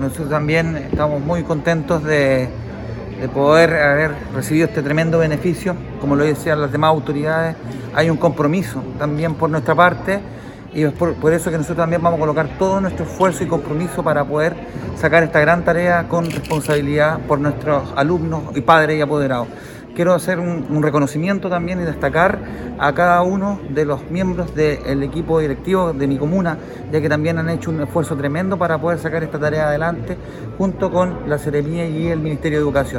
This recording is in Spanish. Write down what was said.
nosotros también estamos muy contentos de, de poder haber recibido este tremendo beneficio. Como lo decían las demás autoridades, hay un compromiso también por nuestra parte y es por, por, eso que nosotros también vamos a colocar todo nuestro esfuerzo y compromiso para poder sacar esta gran tarea con responsabilidad por nuestros alumnos y padres y apoderados. Quiero hacer un, reconocimiento también y destacar a cada uno de los miembros del equipo directivo de mi comuna, ya que también han hecho un esfuerzo tremendo para poder sacar esta tarea adelante junto con la Seremía y el Ministerio de Educación.